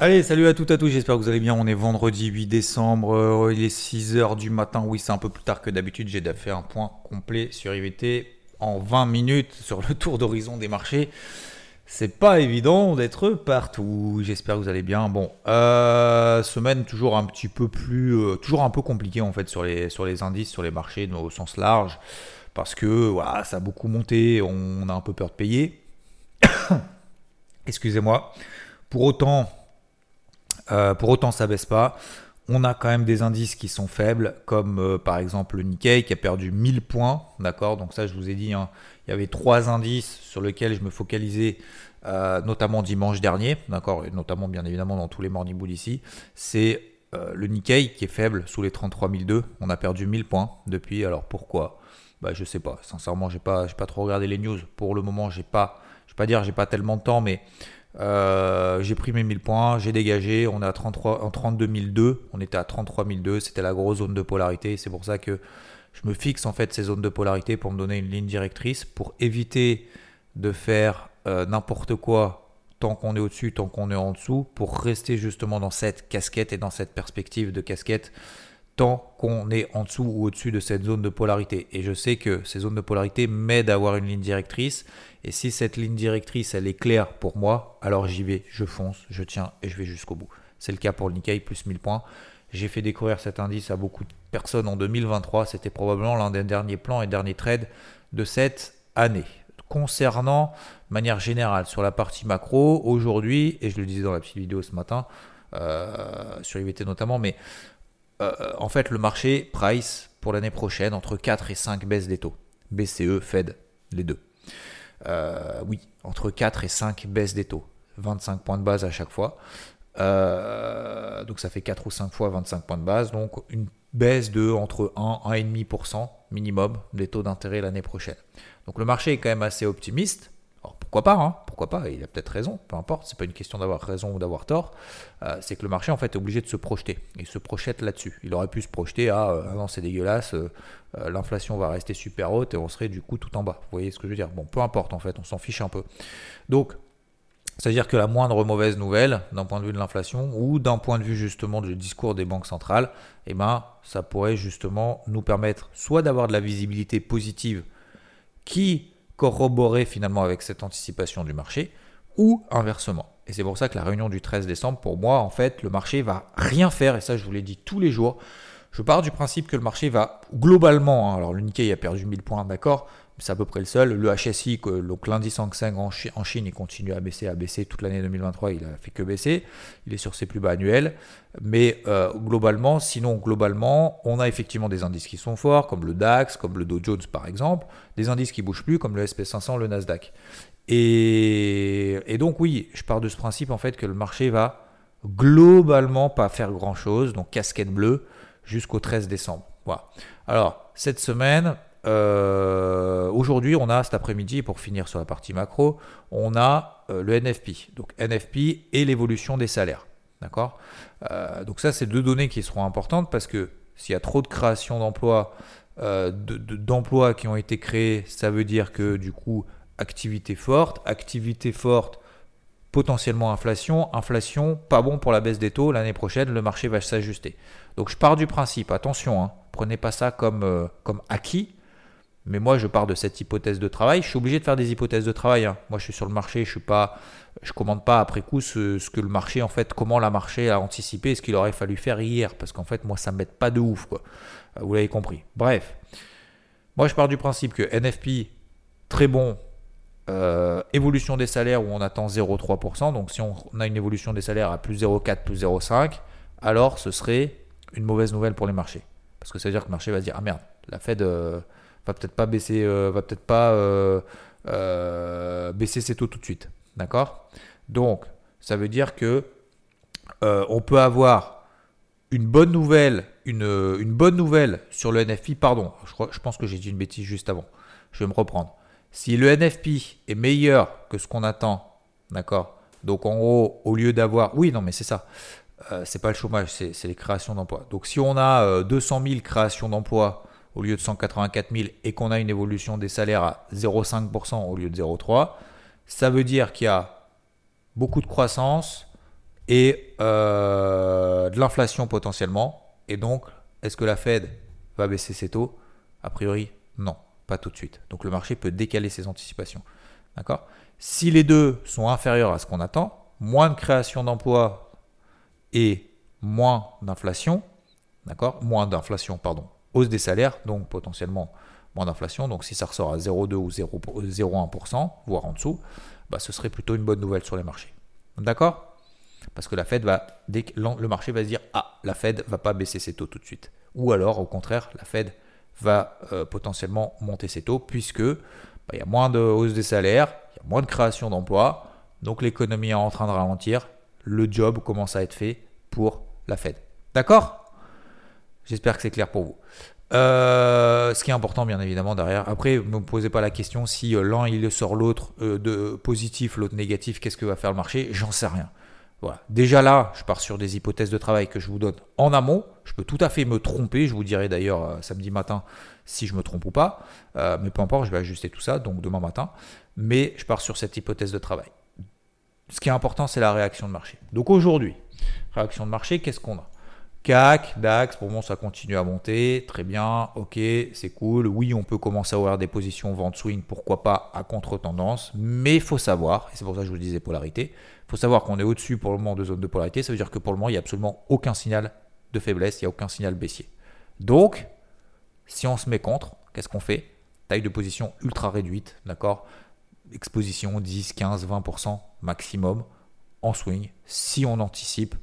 Allez, salut à toutes et à tous, j'espère que vous allez bien. On est vendredi 8 décembre, euh, il est 6h du matin. Oui, c'est un peu plus tard que d'habitude. J'ai fait un point complet sur IVT en 20 minutes sur le tour d'horizon des marchés. C'est pas évident d'être partout. J'espère que vous allez bien. Bon, euh, semaine toujours un petit peu plus, euh, toujours un peu compliqué en fait sur les sur les indices, sur les marchés au sens large, parce que voilà, ça a beaucoup monté. On a un peu peur de payer. Excusez-moi. Pour autant, euh, pour autant, ça baisse pas. On a quand même des indices qui sont faibles, comme euh, par exemple le Nikkei qui a perdu 1000 points. D'accord? Donc, ça, je vous ai dit, hein, il y avait trois indices sur lesquels je me focalisais, euh, notamment dimanche dernier. D'accord? Et notamment, bien évidemment, dans tous les morning bulls ici. C'est le Nikkei qui est faible sous les 33 002. On a perdu 1000 points depuis. Alors, pourquoi? Bah, Je sais pas. Sincèrement, j'ai pas, pas trop regardé les news. Pour le moment, j'ai pas, vais pas dire, j'ai pas tellement de temps, mais. Euh, j'ai pris mes 1000 points, j'ai dégagé, on est à 33, en 32 002, on était à 33 002, c'était la grosse zone de polarité, c'est pour ça que je me fixe en fait ces zones de polarité pour me donner une ligne directrice, pour éviter de faire euh, n'importe quoi tant qu'on est au-dessus, tant qu'on est en dessous, pour rester justement dans cette casquette et dans cette perspective de casquette tant qu'on est en dessous ou au-dessus de cette zone de polarité. Et je sais que ces zones de polarité m'aident à avoir une ligne directrice. Et si cette ligne directrice, elle est claire pour moi, alors j'y vais, je fonce, je tiens et je vais jusqu'au bout. C'est le cas pour le Nikkei, plus 1000 points. J'ai fait découvrir cet indice à beaucoup de personnes en 2023. C'était probablement l'un des derniers plans et derniers trades de cette année. Concernant, de manière générale, sur la partie macro, aujourd'hui, et je le disais dans la petite vidéo ce matin, euh, sur IVT notamment, mais euh, en fait, le marché price pour l'année prochaine entre 4 et 5 baisses des taux. BCE, Fed, les deux. Euh, oui, entre 4 et 5 baisses des taux. 25 points de base à chaque fois. Euh, donc ça fait 4 ou 5 fois 25 points de base. Donc une baisse de entre 1 et 1,5% minimum des taux d'intérêt l'année prochaine. Donc le marché est quand même assez optimiste. Alors pourquoi pas hein Pourquoi pas Il a peut-être raison, peu importe. C'est pas une question d'avoir raison ou d'avoir tort. Euh, c'est que le marché en fait est obligé de se projeter. Il se projette là-dessus. Il aurait pu se projeter à ah non c'est dégueulasse, euh, l'inflation va rester super haute et on serait du coup tout en bas. Vous voyez ce que je veux dire Bon, peu importe en fait, on s'en fiche un peu. Donc c'est-à-dire que la moindre mauvaise nouvelle d'un point de vue de l'inflation ou d'un point de vue justement du discours des banques centrales, eh ben, ça pourrait justement nous permettre soit d'avoir de la visibilité positive qui corroborer finalement avec cette anticipation du marché, ou inversement. Et c'est pour ça que la réunion du 13 décembre, pour moi, en fait, le marché va rien faire, et ça je vous l'ai dit tous les jours. Je pars du principe que le marché va globalement, hein, alors le Nikkei a perdu 1000 points, d'accord, c'est à peu près le seul. Le HSI, l'indice Hang Seng en Chine, il continue à baisser, à baisser toute l'année 2023, il a fait que baisser. Il est sur ses plus bas annuels. Mais euh, globalement, sinon globalement, on a effectivement des indices qui sont forts, comme le DAX, comme le Dow Jones par exemple, des indices qui bougent plus, comme le SP500, le Nasdaq. Et, et donc oui, je pars de ce principe en fait que le marché va globalement pas faire grand chose, donc casquette bleue, jusqu'au 13 décembre. Voilà. Alors, cette semaine, euh, aujourd'hui, on a cet après-midi, pour finir sur la partie macro, on a euh, le NFP. Donc NFP et l'évolution des salaires. D'accord? Euh, Donc ça, c'est deux données qui seront importantes parce que s'il y a trop de création d'emplois, d'emplois qui ont été créés, ça veut dire que du coup, activité forte, activité forte, potentiellement inflation, inflation, pas bon pour la baisse des taux, l'année prochaine, le marché va s'ajuster. Donc je pars du principe, attention, hein, prenez pas ça comme, comme acquis, mais moi, je pars de cette hypothèse de travail. Je suis obligé de faire des hypothèses de travail. Hein. Moi, je suis sur le marché. Je suis pas, je commande pas après coup ce, que le marché, en fait, comment la marché a anticipé, ce qu'il aurait fallu faire hier. Parce qu'en fait, moi, ça m'aide pas de ouf. Euh, vous l'avez compris. Bref, moi, je pars du principe que NFP très bon. Euh, évolution des salaires où on attend 0,3%. Donc, si on a une évolution des salaires à plus 0,4, plus 0,5%, alors ce serait une mauvaise nouvelle pour les marchés. Parce que ça veut dire que le marché va se dire Ah merde, la Fed. Euh, va peut-être pas baisser, euh, va peut-être pas euh, euh, baisser ses taux tout de suite. D'accord? Donc, ça veut dire que on peut avoir une bonne nouvelle, une, bonne nouvelle sur le NFP. Pardon, je, je pense que j'ai dit une bêtise juste avant. Je vais me reprendre. Si le NFP est meilleur que ce qu'on attend, d'accord? Donc en gros, au lieu d'avoir. Oui, non, mais c'est ça. Euh, c'est pas le chômage, c'est les créations d'emplois. Donc si on a 200 000 créations d'emplois au lieu de 184 000 et qu'on a une évolution des salaires à 0,5% au lieu de 0,3%, ça veut dire qu'il y a beaucoup de croissance et euh, de l'inflation potentiellement. Et donc, est-ce que la Fed va baisser ses taux? A priori, non, pas tout de suite. Donc le marché peut décaler ses anticipations. D'accord? Si les deux sont inférieurs à ce qu'on attend, moins de création d'emplois et moins d'inflation, d'accord? Moins d'inflation, pardon. Hausse des salaires, donc potentiellement moins d'inflation. Donc si ça ressort à 0,2 ou 0,1%, voire en dessous, bah, ce serait plutôt une bonne nouvelle sur les marchés. D'accord? Parce que la Fed va, dès que le marché va se dire, ah, la Fed va pas baisser ses taux tout de suite. Ou alors, au contraire, la Fed va euh, potentiellement monter ses taux, puisque bah, il y a moins de hausse des salaires, il y a moins de création d'emplois, donc l'économie est en train de ralentir, le job commence à être fait pour la Fed. D'accord? J'espère que c'est clair pour vous. Euh, ce qui est important, bien évidemment, derrière. Après, ne me posez pas la question si euh, l'un il sort l'autre euh, de positif, l'autre négatif, qu'est-ce que va faire le marché? J'en sais rien. Voilà. Déjà là, je pars sur des hypothèses de travail que je vous donne en amont. Je peux tout à fait me tromper. Je vous dirai d'ailleurs samedi matin si je me trompe ou pas. mais peu importe, je vais ajuster tout ça, donc demain matin. Mais je pars sur cette hypothèse de travail. Ce qui est important, c'est la réaction de marché. Donc aujourd'hui, réaction de marché, qu'est-ce qu'on a? CAC, DAX, pour moi ça continue à monter, très bien, ok, c'est cool. Oui, on peut commencer à avoir des positions vente swing, pourquoi pas à contre-tendance, mais il faut savoir, et c'est pour ça que je vous disais polarité, il faut savoir qu'on est au-dessus pour le moment de zone de polarité, ça veut dire que pour le moment il n'y a absolument aucun signal de faiblesse, il n'y a aucun signal baissier. Donc, si on se met contre, qu'est-ce qu'on fait? Taille de position ultra réduite, d'accord? Exposition 10, 15, 20% maximum en swing, si on anticipe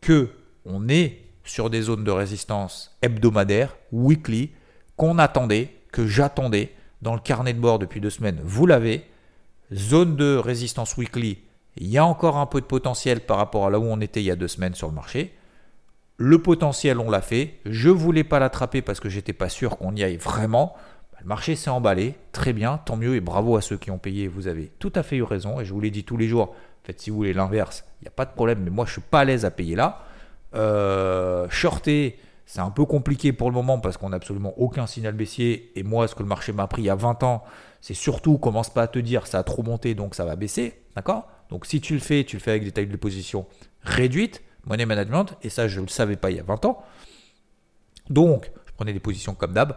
que on est sur des zones de résistance hebdomadaires, weekly, qu'on attendait, que j'attendais dans le carnet de bord depuis deux semaines. Vous l'avez. Zone de résistance weekly, il y a encore un peu de potentiel par rapport à là où on était il y a deux semaines sur le marché. Le potentiel, on l'a fait. Je ne voulais pas l'attraper parce que j'étais pas sûr qu'on y aille vraiment. Bah, le marché s'est emballé. Très bien, tant mieux et bravo à ceux qui ont payé. Vous avez tout à fait eu raison. Et je vous l'ai dit tous les jours. En fait, si vous voulez l'inverse, il n'y a pas de problème. Mais moi, je ne suis pas à l'aise à payer là. Euh, shorter, c'est un peu compliqué pour le moment parce qu'on n'a absolument aucun signal baissier. Et moi, ce que le marché m'a pris il y a 20 ans, c'est surtout commence pas à te dire ça a trop monté donc ça va baisser. D'accord? Donc si tu le fais, tu le fais avec des tailles de position réduites, money management, et ça je ne le savais pas il y a 20 ans. Donc, je prenais des positions comme d'hab.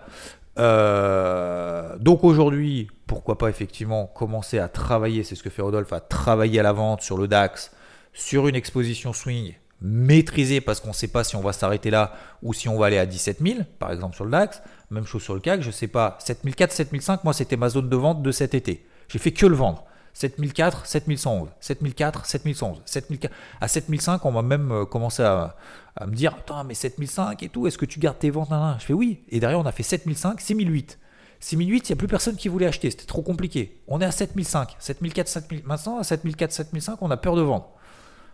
Euh, donc aujourd'hui, pourquoi pas effectivement commencer à travailler, c'est ce que fait Rodolphe, à travailler à la vente sur le DAX, sur une exposition swing maîtriser parce qu'on ne sait pas si on va s'arrêter là ou si on va aller à 17 000, par exemple sur le DAX. Même chose sur le CAC, je ne sais pas. 7004, 7005, moi c'était ma zone de vente de cet été. J'ai fait que le vendre. 7004, 7111, 7004, 7111, 7004. À 7005, on m'a même euh, commencé à, me dire Attends, mais 7005 et tout, est-ce que tu gardes tes ventes Je fais oui. Et derrière, on a fait 7005, 6008. 6008, il n'y a plus personne qui voulait acheter, c'était trop compliqué. On est à 7005, 7004, 7000. Maintenant, à 7004, 7005, on a peur de vendre.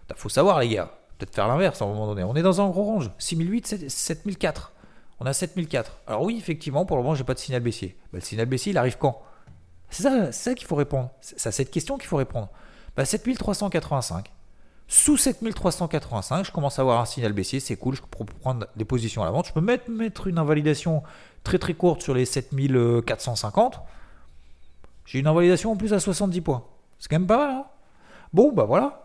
Il faut savoir, les gars, peut-être faire l'inverse à un moment donné. On est dans un gros range. 6008, 7004. On a 7004. Alors oui, effectivement, pour le moment, j'ai pas de signal baissier. Bah, le signal baissier, il arrive quand? C'est ça, ça qu'il faut répondre. C'est à cette question qu'il faut répondre. Bah, 7385. Sous 7385, je commence à avoir un signal baissier, c'est cool, je peux prendre des positions à la vente. Je peux mettre, mettre une invalidation très très courte sur les 7450. J'ai une invalidation en plus à 70 points. C'est quand même pas mal. Hein? Bon, bah voilà.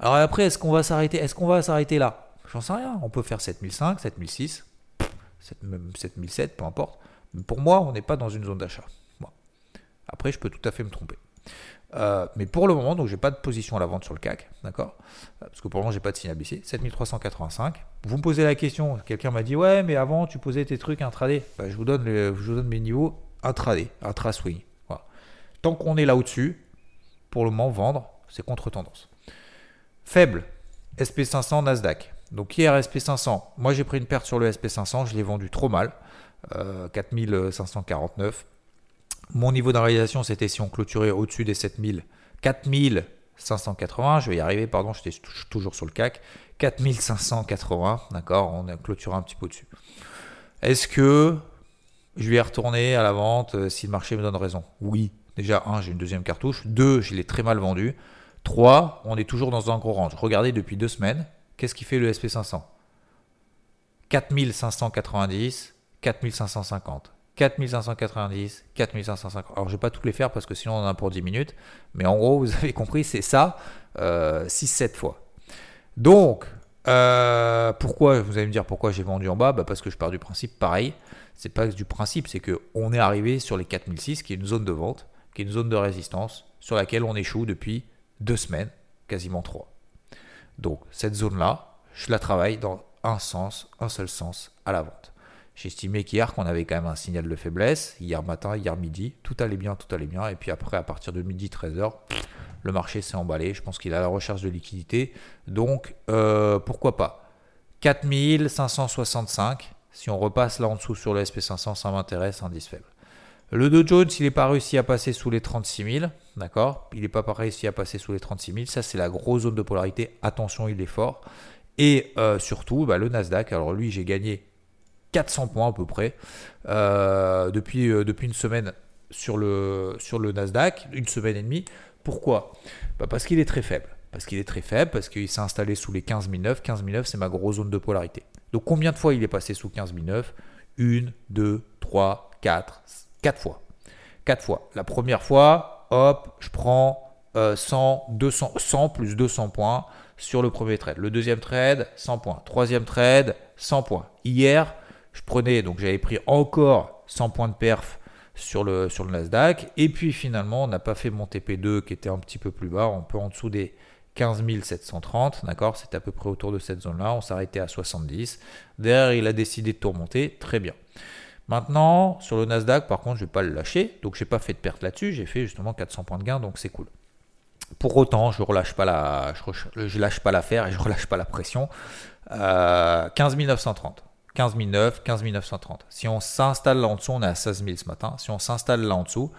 Alors après, est-ce qu'on va s'arrêter Est-ce qu'on va s'arrêter là? J'en sais rien. On peut faire 7005, 7006, 7007, peu importe. Pour moi, on n'est pas dans une zone d'achat. Après, je peux tout à fait me tromper. Euh, mais pour le moment, donc j'ai pas de position à la vente sur le CAC, d'accord? Parce que pour le moment, j'ai pas de signal baissier. 7385. Vous me posez la question, quelqu'un m'a dit ouais, mais avant tu posais tes trucs intraday. Bah, je vous donne, mes niveaux intraday, intra-swing. Voilà. Tant qu'on est là au-dessus, pour le moment, vendre, c'est contre-tendance. Faible, SP500, Nasdaq. Donc hier, SP500, moi j'ai pris une perte sur le SP500, je l'ai vendu trop mal, euh, 4549. Mon niveau de c'était si on clôturait au-dessus des 7000, 4580, je vais y arriver, pardon, j'étais toujours sur le CAC, 4580, d'accord, on a clôturé un petit peu au-dessus. Est-ce que je vais retourner à la vente euh, si le marché me donne raison? Oui, déjà, un, j'ai une deuxième cartouche, deux, je l'ai très mal vendue, 3, on est toujours dans un gros range. Regardez depuis deux semaines, qu'est-ce qui fait le SP500 4590, 4550. 4590, 4550. Alors, je ne vais pas toutes les faire parce que sinon on en a pour 10 minutes. Mais en gros, vous avez compris, c'est ça, euh, 6-7 fois. Donc, euh, pourquoi Vous allez me dire pourquoi j'ai vendu en bas? Bah, parce que je pars du principe, pareil, c'est pas du principe, c'est qu'on est arrivé sur les 4006, qui est une zone de vente, qui est une zone de résistance, sur laquelle on échoue depuis deux semaines, quasiment trois. Donc, cette zone-là, je la travaille dans un sens, un seul sens, à la vente. J'estimais qu'hier qu'on avait quand même un signal de faiblesse, hier matin, hier midi, tout allait bien, tout allait bien, et puis après, à partir de midi 13h, le marché s'est emballé, je pense qu'il a la recherche de liquidité, donc euh, pourquoi pas? 4565, si on repasse là en dessous sur le SP500, ça m'intéresse, indice faible. Le Dow Jones, il n'est pas réussi à passer sous les 36 000, d'accord? Il n'est pas réussi à passer sous les 36 000, ça c'est la grosse zone de polarité, attention, il est fort. Et euh, surtout, bah, le Nasdaq, alors lui, j'ai gagné 400 points à peu près euh, depuis, euh, depuis une semaine sur le, Nasdaq, une semaine et demie. Pourquoi? Bah Parce qu'il est très faible. Parce qu'il est très faible, parce qu'il s'est installé sous les 15 009. 15 009, c'est ma grosse zone de polarité. Donc combien de fois il est passé sous 15 009 Une, deux, trois, quatre, quatre fois. Quatre fois. La première fois, hop, je prends 100, 200, 100 plus 200 points sur le premier trade. Le deuxième trade, 100 points. Troisième trade, 100 points. Hier, je prenais, donc j'avais pris encore 100 points de perf sur le, sur le Nasdaq. Et puis finalement, on n'a pas fait mon TP2 qui était un petit peu plus bas, un peu en dessous des 15 730, d'accord? C'était à peu près autour de cette zone-là. On s'arrêtait à 70. Derrière, il a décidé de tout remonter. Très bien. Maintenant, sur le Nasdaq, par contre, je ne vais pas le lâcher. Donc, je n'ai pas fait de perte là-dessus. J'ai fait justement 400 points de gain, donc c'est cool. Pour autant, je relâche pas la, je, lâche pas l'affaire et je relâche pas la pression. Euh, 15 930. 15 009, 15 930. Si on s'installe là en dessous, on est à 16 000 ce matin. Si on s'installe là en dessous,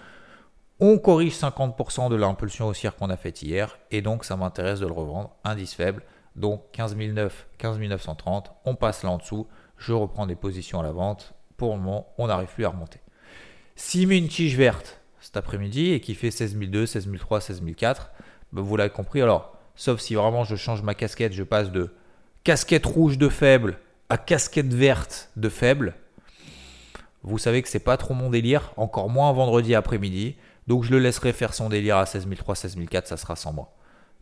on corrige 50% de l'impulsion haussière qu'on a faite hier. Et donc, ça m'intéresse de le revendre. Indice faible. Donc, 15 009, 15 930. On passe là en dessous. Je reprends des positions à la vente. Pour le moment, on n'arrive plus à remonter. S'il met une tige verte cet après-midi et qui fait 16 002, 16 003, 16 004, vous l'avez compris. Alors, sauf si vraiment je change ma casquette, je passe de casquette rouge de faible à casquette verte de faible, vous savez que c'est pas trop mon délire, encore moins vendredi après-midi. Donc je le laisserai faire son délire à 16003, 16004, ça sera sans moi.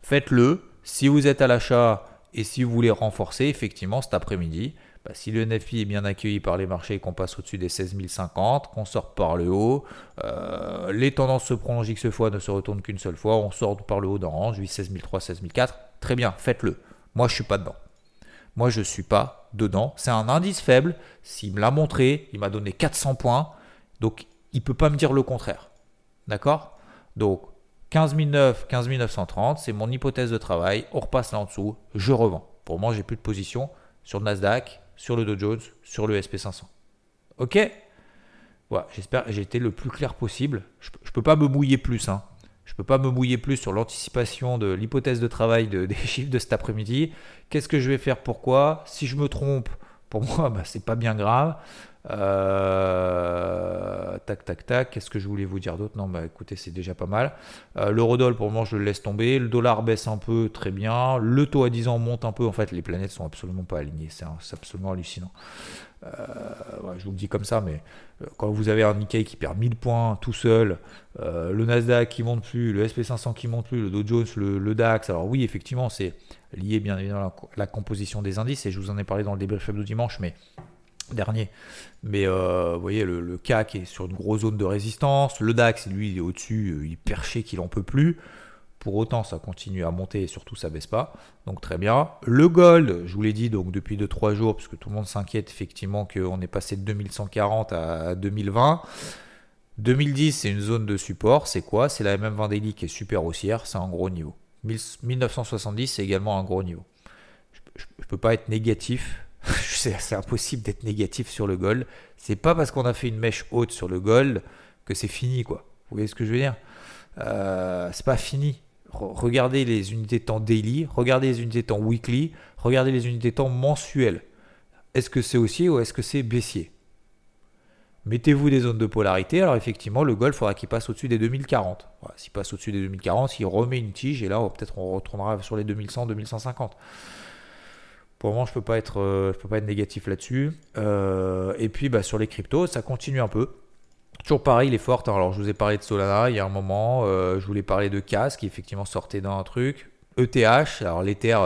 Faites-le. Si vous êtes à l'achat et si vous voulez renforcer, effectivement, cet après-midi, bah, si le NFI est bien accueilli par les marchés et qu'on passe au-dessus des 16050, qu'on sort par le haut, euh, les tendances se prolongent X fois, ne se retournent qu'une seule fois, on sort par le haut d'orange, 16003, 16004, très bien, faites-le. Moi, je suis pas dedans. Moi, je ne suis pas dedans. C'est un indice faible. S'il me l'a montré, il m'a donné 400 points. Donc, il ne peut pas me dire le contraire. D'accord? Donc, 15 009, 15 930, c'est mon hypothèse de travail. On repasse là en dessous, je revends. Pour moi, j'ai plus de position sur le Nasdaq, sur le Dow Jones, sur le SP500. Ok? Voilà, j'espère que j'ai été le plus clair possible. Je ne peux pas me mouiller plus. Hein. Je ne peux pas me mouiller plus sur l'anticipation de l'hypothèse de travail des chiffres de cet après-midi. Qu'est-ce que je vais faire? Pourquoi? Si je me trompe, pour moi, bah, c'est pas bien grave. Euh, tac, tac, tac. Qu'est-ce que je voulais vous dire d'autre? Non, bah écoutez, c'est déjà pas mal. Euh, L'eurodoll, pour le moment, je le laisse tomber. Le dollar baisse un peu, très bien. Le taux à 10 ans monte un peu. En fait, les planètes sont absolument pas alignées. C'est absolument hallucinant. Euh, je vous le dis comme ça, mais euh, quand vous avez un Nikkei qui perd 1000 points tout seul, le Nasdaq qui monte plus, le SP500 qui monte plus, le Dow Jones, le, DAX, alors oui, effectivement, c'est lié bien évidemment à la, composition des indices, et je vous en ai parlé dans le débrief de dimanche, mais dernier. Mais vous voyez, le, CAC est sur une grosse zone de résistance, le DAX, lui, il est au-dessus, il est perché qu'il en peut plus. Pour autant, ça continue à monter et surtout ça baisse pas. Donc très bien. Le gold, je vous l'ai dit donc depuis 2-3 jours, puisque tout le monde s'inquiète effectivement qu'on est passé de 2140 à 2020. 2010, c'est une zone de support. C'est quoi? C'est la MM20 daily qui est super haussière. C'est un gros niveau. 1970, c'est également un gros niveau. Je ne peux pas être négatif. c'est impossible d'être négatif sur le gold. C'est pas parce qu'on a fait une mèche haute sur le gold que c'est fini, quoi. Vous voyez ce que je veux dire? Euh, C'est pas fini regardez les unités temps daily, regardez les unités temps weekly, regardez les unités temps mensuelles. Est-ce que c'est haussier ou est-ce que c'est baissier? Mettez-vous des zones de polarité. Alors effectivement, le Golf, faudra qu'il passe au-dessus des 2040. S'il passe au-dessus des 2040, il remet une tige et là, peut-être on retournera sur les 2100, 2150. Pour le moment, je peux pas être, euh, je peux pas être négatif là-dessus. Euh, et puis, bah, sur les cryptos, ça continue un peu. Toujours pareil, il est fort. Alors, je vous ai parlé de Solana il y a un moment. Euh, je voulais parler de CAS qui effectivement sortait dans un truc. ETH, alors l'Ether,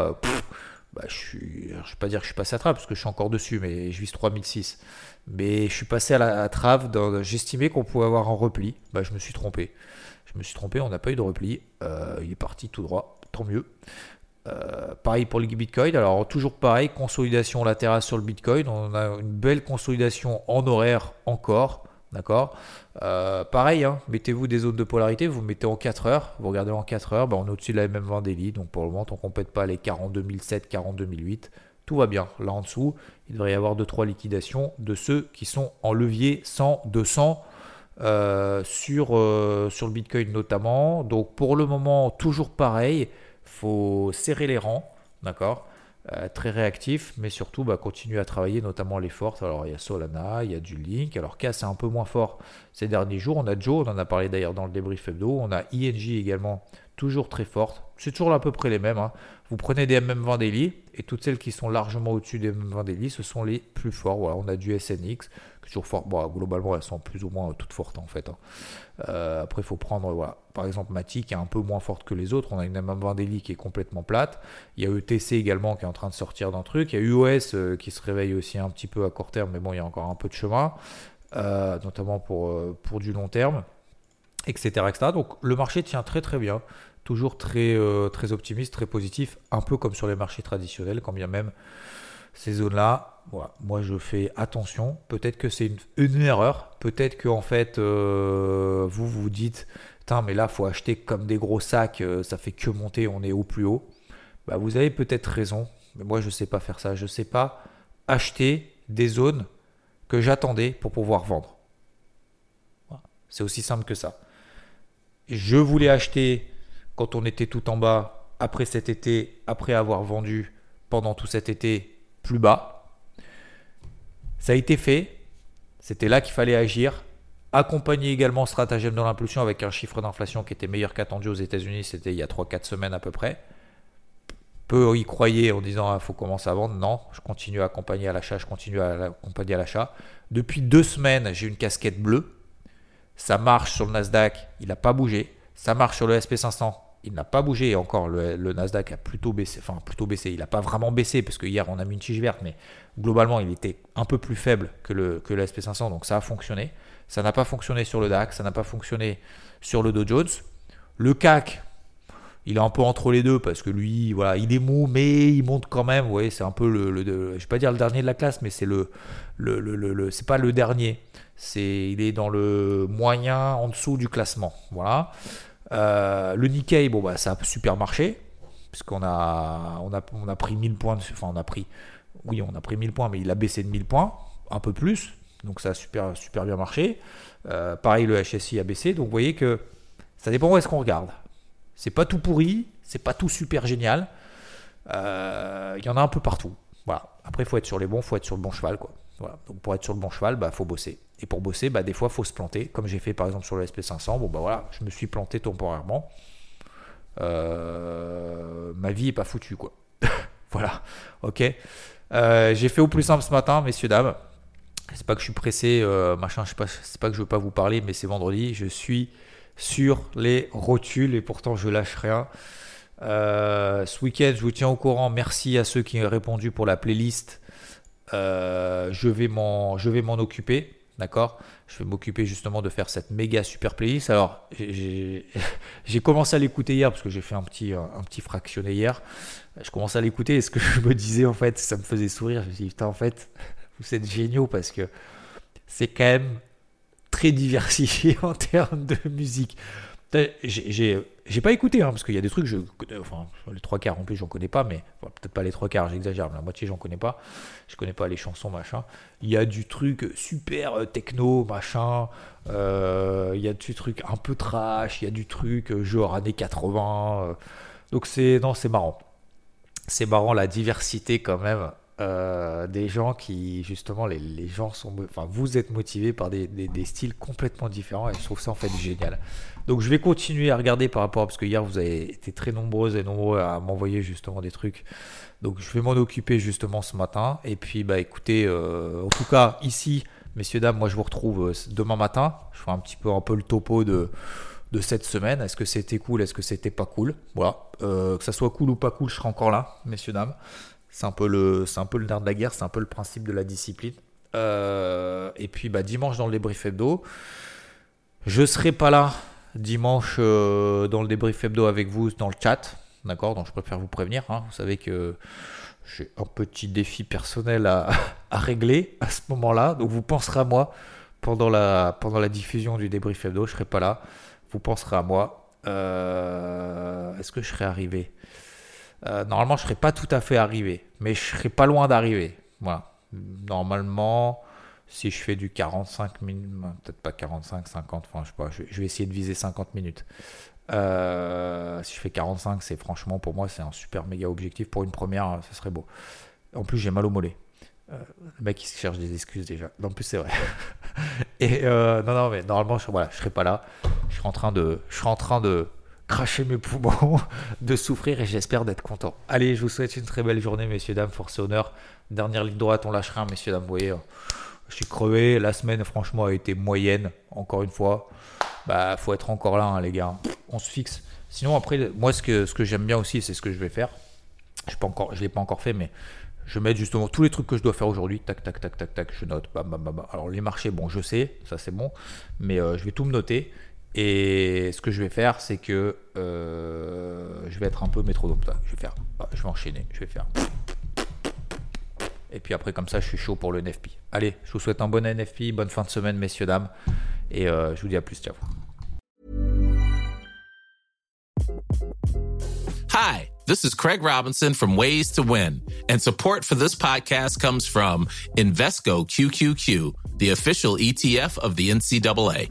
bah, je suis, je vais pas dire que je suis passé à travers parce que je suis encore dessus, mais je vise 3006. Mais je suis passé à la trave. J'estimais qu'on pouvait avoir un repli. Bah, je me suis trompé. Je me suis trompé, on n'a pas eu de repli. il est parti tout droit, tant mieux. Euh, pareil pour le Bitcoin. Alors toujours pareil, consolidation latérale sur le Bitcoin. On a une belle consolidation en horaire encore. D'accord? Euh, Pareil, hein, mettez-vous des zones de polarité, vous mettez en 4 heures, vous regardez en 4 heures, bah, on est au-dessus de la MM20 daily, donc pour le moment, on ne complète pas les 42.007, 42.008, tout va bien. Là en dessous, il devrait y avoir 2-3 liquidations de ceux qui sont en levier 100, 200 euh, sur le Bitcoin notamment. Donc pour le moment, toujours pareil, faut serrer les rangs, d'accord euh, très réactif, mais surtout bah, continuer à travailler, notamment les fortes. Alors il y a Solana, il y a du Link. Alors K c'est un peu moins fort ces derniers jours. On a Joe, on en a parlé d'ailleurs dans le débrief hebdo. On a ING également, toujours très forte. C'est toujours à peu près les mêmes. Hein. Vous prenez des MM20 daily et toutes celles qui sont largement au-dessus des MM20 daily, ce sont les plus forts. Voilà, on a du SNX, toujours fort. Globalement, elles sont plus ou moins toutes fortes en fait. Hein. Euh, après, il faut prendre, voilà, par exemple, Mati qui est un peu moins forte que les autres. On a une MM20 daily qui est complètement plate. Il y a ETC également qui est en train de sortir d'un truc. Il y a UOS euh, qui se réveille aussi un petit peu à court terme, mais bon, il y a encore un peu de chemin, euh, notamment pour, pour du long terme, etc., etc. Donc, le marché tient très très bien toujours très, euh, très optimiste, très positif, un peu comme sur les marchés traditionnels, quand bien même ces zones-là, moi je fais attention. Peut-être que c'est une, erreur, peut-être que en fait euh, vous vous dites, mais là faut acheter comme des gros sacs, euh, ça fait que monter, on est au plus haut. Bah, vous avez peut-être raison, mais moi je ne sais pas faire ça. Je ne sais pas acheter des zones que j'attendais pour pouvoir vendre. C'est aussi simple que ça. Je voulais acheter quand on était tout en bas après cet été, après avoir vendu pendant tout cet été plus bas. Ça a été fait. C'était là qu'il fallait agir. Accompagner également stratagème de l'impulsion avec un chiffre d'inflation qui était meilleur qu'attendu aux États-Unis. C'était il y a 3-4 semaines à peu près. Peu y croyaient en disant il ah, faut commencer à vendre. Non, je continue à accompagner à l'achat. Je continue à accompagner à l'achat. Depuis deux semaines, j'ai une casquette bleue. Ça marche sur le Nasdaq. Il n'a pas bougé. Ça marche sur le SP500, il n'a pas bougé. Et encore, le, Nasdaq a plutôt baissé. Enfin, plutôt baissé. Il n'a pas vraiment baissé parce que hier, on a mis une tige verte. Mais globalement, il était un peu plus faible que le, que le SP500. Donc, ça a fonctionné. Ça n'a pas fonctionné sur le DAX. Ça n'a pas fonctionné sur le Dow Jones. Le CAC, il est un peu entre les deux parce que lui, voilà, il est mou, mais il monte quand même. Vous voyez, c'est un peu le, vais pas dire le dernier de la classe, mais c'est le, le, c'est pas le dernier. C'est, il est dans le moyen en dessous du classement. Voilà. Euh, le Nikkei, bon, bah, ça a super marché, puisqu'on a, a pris 1000 points, enfin on a pris, oui, on a pris 1000 points, mais il a baissé de 1000 points, un peu plus, donc ça a super, bien marché. Euh, pareil, le HSI a baissé, donc vous voyez que ça dépend où est-ce qu'on regarde. C'est pas tout pourri, c'est pas tout super génial. Euh, il y en a un peu partout. Voilà. Après, il faut être sur les bons, il faut être sur le bon cheval, quoi. Donc pour être sur le bon cheval, bah faut bosser. Et pour bosser, bah, des fois, il faut se planter, comme j'ai fait par exemple sur le SP500. Bon, bah voilà, je me suis planté temporairement. Euh, ma vie est pas foutue, quoi. voilà, ok. J'ai fait au plus simple ce matin, messieurs, dames. C'est pas que je suis pressé, euh, machin, je sais c'est pas que je veux pas vous parler, mais c'est vendredi. Je suis sur les rotules et pourtant je lâche rien. ce week-end, je vous tiens au courant. Merci à ceux qui ont répondu pour la playlist. je vais m'en occuper. D'accord? Je vais m'occuper justement de faire cette méga super playlist. Alors, j'ai commencé à l'écouter hier parce que j'ai fait un petit, un petit fractionné hier. Je commençais à l'écouter et ce que je me disais en fait, ça me faisait sourire. Je me dit, putain, en fait, vous êtes géniaux parce que c'est quand même très diversifié en termes de musique. J'ai pas écouté, hein, parce qu'il y a des trucs, je, enfin, les trois quarts en plus, j'en connais pas, mais peut-être pas les trois quarts, j'exagère, mais la moitié, j'en connais pas. Je connais pas les chansons, machin. Il y a du truc super euh, techno, machin. Euh, il y a du truc un peu trash, il y a du truc euh, genre années 80. donc c'est, non, c'est marrant. C'est marrant la diversité quand même. Des gens qui justement les, gens sont enfin vous êtes motivés par des, styles complètement différents et je trouve ça en fait génial donc je vais continuer à regarder par rapport, parce que hier vous avez été très nombreuses et nombreux à m'envoyer justement des trucs. Donc je vais m'en occuper justement ce matin. Et puis bah écoutez, euh, en tout cas ici, messieurs, dames, moi je vous retrouve euh, demain matin. Je ferai un petit peu un peu le topo de, de cette semaine. Est-ce que c'était cool? Est-ce que c'était pas cool? Voilà. Euh, que ça soit cool ou pas cool, je serai encore là, messieurs, dames. C'est un peu le, c'est de la guerre, c'est un peu le principe de la discipline. et puis bah dimanche dans le débrief hebdo, je serai pas là dimanche euh, dans le débrief hebdo avec vous dans le chat. D'accord? Donc je préfère vous prévenir. Hein. Vous savez que j'ai un petit défi personnel à, régler à ce moment-là. Donc vous penserez à moi pendant la, diffusion du débrief hebdo. Je serai pas là. Vous penserez à moi. Euh, est-ce que je serai arrivé? Euh, Normalement, je ne serai pas tout à fait arrivé. Mais je serai pas loin d'arriver. Voilà. Normalement, si je fais du 45 minutes, peut-être pas 45, 50, enfin je sais pas, je, vais essayer de viser 50 minutes. Euh, si je fais 45, c'est franchement pour moi c'est un super méga objectif. Pour une première, ce serait beau. En plus, j'ai mal au mollet. Euh, le mec il cherche des excuses déjà. En plus, c'est vrai. Et euh, non, non, mais normalement, je, voilà, je serai pas là. Je suis en train de, je suis en train de cracher mes poumons, de souffrir et j'espère d'être content. Allez, je vous souhaite une très belle journée, messieurs dames. Force et honneur. Dernière ligne droite, on lâche rien, messieurs dames. Vous voyez. Je suis crevé. La semaine, franchement, a été moyenne. Encore une fois, bah, faut être encore là, hein, les gars. On se fixe. Sinon, après, moi, ce que, ce que j'aime bien aussi, c'est ce que je vais faire. Je ne l'ai pas encore fait, mais je mettre justement tous les trucs que je dois faire aujourd'hui. Tac, tac, tac, tac, tac. Je note. Bam, bam, bam, Alors, les marchés, bon, je sais, ça c'est bon. Mais euh, je vais tout me noter. Et ce que je vais faire, c'est que euh, je vais être un peu métronome. Je vais faire, je vais enchaîner. Je vais faire et puis après, comme ça, je suis chaud pour le NFP. Allez, je vous souhaite un bon NFP, bonne fin de semaine, messieurs, dames. Et euh, je vous dis à plus. Ciao. Hi, this is Craig Robinson from Ways to Win. And support for this podcast comes from Invesco QQQ, the official ETF of the NCAA.